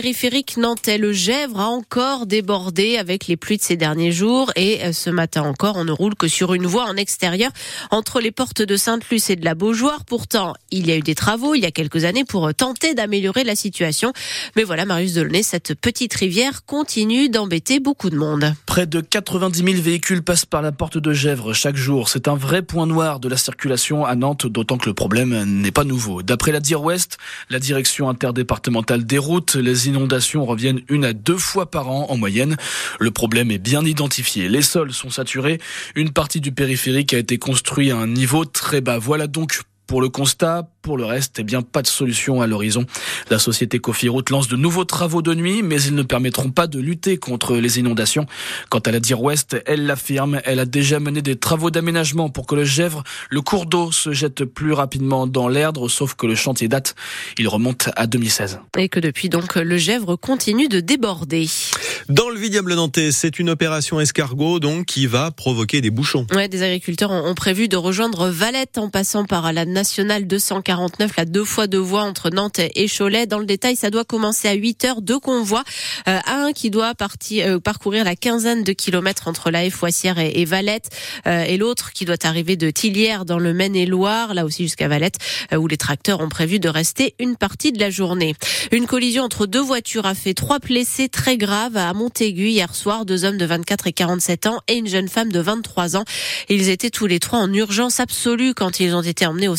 périphérique nantais, le Gèvre a encore débordé avec les pluies de ces derniers jours et euh, ce matin encore, on ne roule que sur une voie en extérieur entre les portes de Sainte-Luce et de la Beaujoire. Pourtant, il y a eu des travaux il y a quelques années pour tenter d'améliorer la situation. Mais voilà, Marius Delaunay, cette petite rivière continue d'embêter beaucoup de monde. Près de 90 000 véhicules passent par la porte de Gèvre chaque jour. C'est un vrai point noir de la circulation à Nantes, d'autant que le problème n'est pas nouveau. D'après la DIR Ouest, la direction interdépartementale des routes, les inondations reviennent une à deux fois par an en moyenne. Le problème est bien identifié. Les sols sont saturés. Une partie du périphérique a été construite à un niveau très bas. Voilà donc pour le constat, pour le reste, eh bien, pas de solution à l'horizon. La société Cofiroute lance de nouveaux travaux de nuit, mais ils ne permettront pas de lutter contre les inondations. Quant à la Dire Ouest, elle l'affirme, elle a déjà mené des travaux d'aménagement pour que le Gèvre, le cours d'eau, se jette plus rapidement dans l'Erdre, sauf que le chantier date. Il remonte à 2016. Et que depuis donc, le Gèvre continue de déborder. Dans le vignoble nantais, c'est une opération escargot donc qui va provoquer des bouchons. Ouais, des agriculteurs ont prévu de rejoindre Valette en passant par la nationale 249, la deux fois deux voies entre Nantes et Cholet. Dans le détail, ça doit commencer à 8 heures, deux convois, euh, un qui doit partir, euh, parcourir la quinzaine de kilomètres entre la Foissière et, et Valette, euh, et l'autre qui doit arriver de Tillières dans le Maine-et-Loire, là aussi jusqu'à Valette, euh, où les tracteurs ont prévu de rester une partie de la journée. Une collision entre deux voitures a fait trois blessés très graves à Montaigu hier soir, deux hommes de 24 et 47 ans et une jeune femme de 23 ans. Ils étaient tous les trois en urgence absolue quand ils ont été emmenés au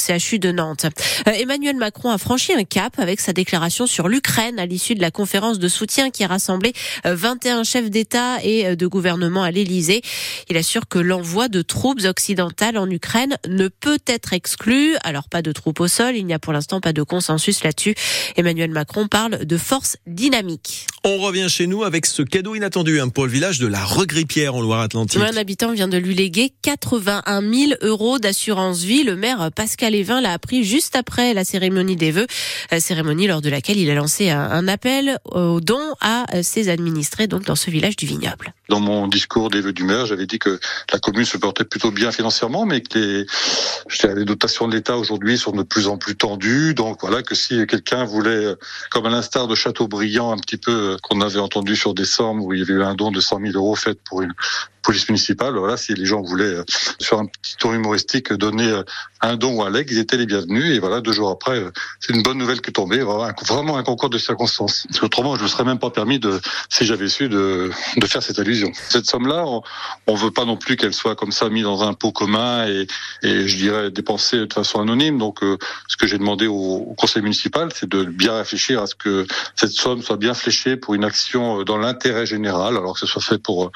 Euh, Emmanuel Macron a franchi un cap avec sa déclaration sur l'Ukraine à l'issue de la conférence de soutien qui a rassemblé 21 chefs d'État et de gouvernement à l'Élysée. Il assure que l'envoi de troupes occidentales en Ukraine ne peut être exclu. Alors pas de troupes au sol, il n'y a pour l'instant pas de consensus là-dessus. Emmanuel Macron parle de force dynamique. On revient chez nous avec ce cadeau inattendu hein, pour le village de la Regripière en Loire-Atlantique. Un habitant vient de lui léguer 81 000 euros d'assurance vie. Le maire Pascal Evin l'a appris juste après la cérémonie des vœux, cérémonie lors de laquelle il a lancé un appel au don à ses administrés donc dans ce village du vignoble. Dans mon discours des vœux du maire, j'avais dit que la commune se portait plutôt bien financièrement, mais que les, les dotations de l'État aujourd'hui sont de plus en plus tendues. Donc voilà que si quelqu'un voulait, comme à l'instar de Châteaubriand, un petit peu qu'on avait entendu sur décembre où il y avait eu un don de 100 000 euros fait pour une police municipale. Voilà, si les gens voulaient sur un petit tour humoristique donner un don ou un leg, ils étaient les bienvenus. Et voilà, deux jours après, c'est une bonne nouvelle qui est tombée. Vraiment un concours de circonstances. Parce autrement, je ne me serais même pas permis de, si j'avais su, de, de faire cette allusion. Cette somme-là, on, on veut pas non plus qu'elle soit comme ça mise dans un pot commun et, et je dirais dépensée de façon anonyme. Donc, euh, ce que j'ai demandé au, au conseil municipal, c'est de bien réfléchir à ce que cette somme soit bien fléchée pour une action dans l'intérêt général, alors que ce soit fait pour,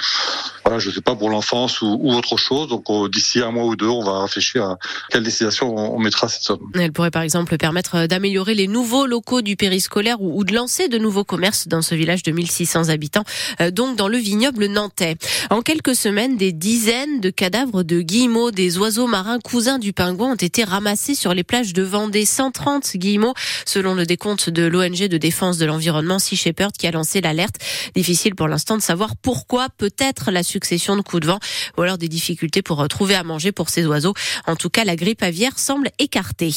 voilà, je sais pas pour l'enfance ou, ou, autre chose. Donc d'ici un mois ou deux, on va réfléchir à quelle destination on, on, mettra cette somme. Elle pourrait par exemple permettre d'améliorer les nouveaux locaux du périscolaire ou, ou, de lancer de nouveaux commerces dans ce village de 1600 habitants, euh, donc dans le vignoble nantais. En quelques semaines, des dizaines de cadavres de guillemots, des oiseaux marins cousins du pingouin, ont été ramassés sur les plages de Vendée. 130 guillemots, selon le décompte de l'ONG de défense de l'environnement Sea Shepherd qui a lancé l'alerte. Difficile pour l'instant de savoir pourquoi, peut-être la succession de coups de vent ou alors des difficultés pour trouver à manger pour ces oiseaux. En tout cas, la grippe aviaire semble écartée.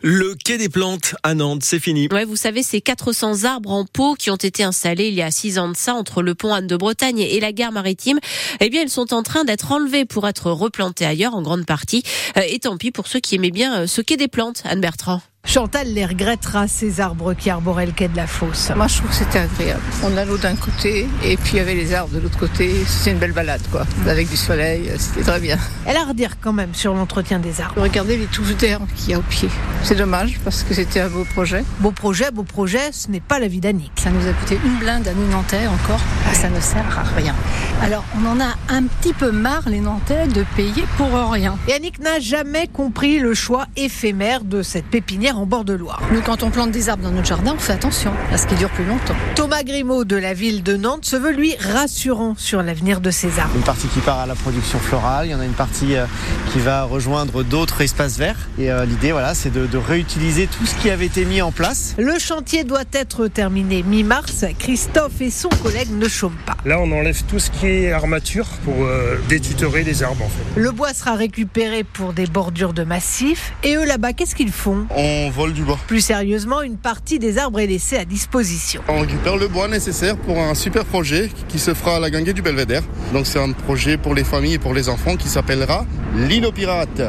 Le quai des plantes à Nantes, c'est fini. Ouais, vous savez, ces 400 arbres en pot qui ont été installés il y a six ans de ça entre le pont Anne de Bretagne et la gare maritime, eh bien, ils sont en train d'être enlevés pour être replantés ailleurs en grande partie. Et tant pis pour ceux qui aimaient bien ce quai des plantes, Anne Bertrand. Chantal les regrettera, ces arbres qui arboraient le quai de la fosse. Moi, je trouve que c'était agréable. On a l'eau d'un côté et puis il y avait les arbres de l'autre côté. C'était une belle balade, quoi. Avec du soleil, c'était très bien. Elle a à redire quand même sur l'entretien des arbres. Regardez les touffes d'herbe qu'il y a au pied. C'est dommage parce que c'était un beau projet. Beau projet, beau projet, ce n'est pas la vie d'Annick. Ça nous a coûté une blinde à nous Nantais encore. Ça ne sert à rien. Alors, on en a un petit peu marre, les Nantais, de payer pour rien. Et Annick n'a jamais compris le choix éphémère de cette pépinière en bord de Loire. Nous, quand on plante des arbres dans notre jardin, on fait attention à ce qui dure plus longtemps. Thomas Grimaud de la ville de Nantes se veut, lui, rassurant sur l'avenir de ces arbres. Une partie qui part à la production florale, il y en a une partie euh, qui va rejoindre d'autres espaces verts. Et euh, l'idée, voilà, c'est de, de, réutiliser tout ce qui avait été mis en place. Le chantier doit être terminé mi-mars. Christophe et son collègue ne chôment pas. Là, on enlève tout ce qui est armature pour euh, détutorer les arbres, en fait. Le bois sera récupéré pour des bordures de massifs. Et eux, là-bas, qu'est-ce qu'ils font? On on vole du bois. Plus sérieusement, une partie des arbres est laissée à disposition. On récupère le bois nécessaire pour un super projet qui se fera à la gangue du Belvédère. Donc c'est un projet pour les familles et pour les enfants qui s'appellera l'île aux pirates.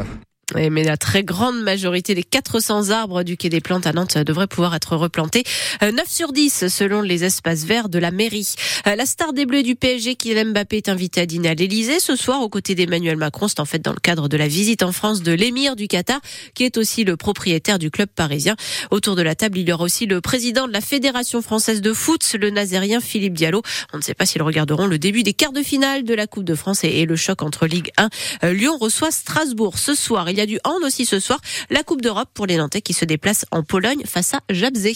Oui, mais la très grande majorité des 400 arbres du Quai des Plantes à Nantes devraient pouvoir être replantés. 9 euh, sur 10 selon les espaces verts de la mairie. Euh, la star des Bleus du PSG, Kylian Mbappé, est invité à dîner à l'Elysée ce soir aux côtés d'Emmanuel Macron. C'est en fait dans le cadre de la visite en France de l'émir du Qatar, qui est aussi le propriétaire du club parisien. Autour de la table, il y aura aussi le président de la Fédération française de foot, le nazérien Philippe Diallo. On ne sait pas s'ils regarderont le début des quarts de finale de la Coupe de France et le choc entre Ligue 1. Euh, Lyon reçoit Strasbourg ce soir. Il y a du hand aussi ce soir. La Coupe d'Europe pour les Nantais qui se déplacent en Pologne face à Jabzé.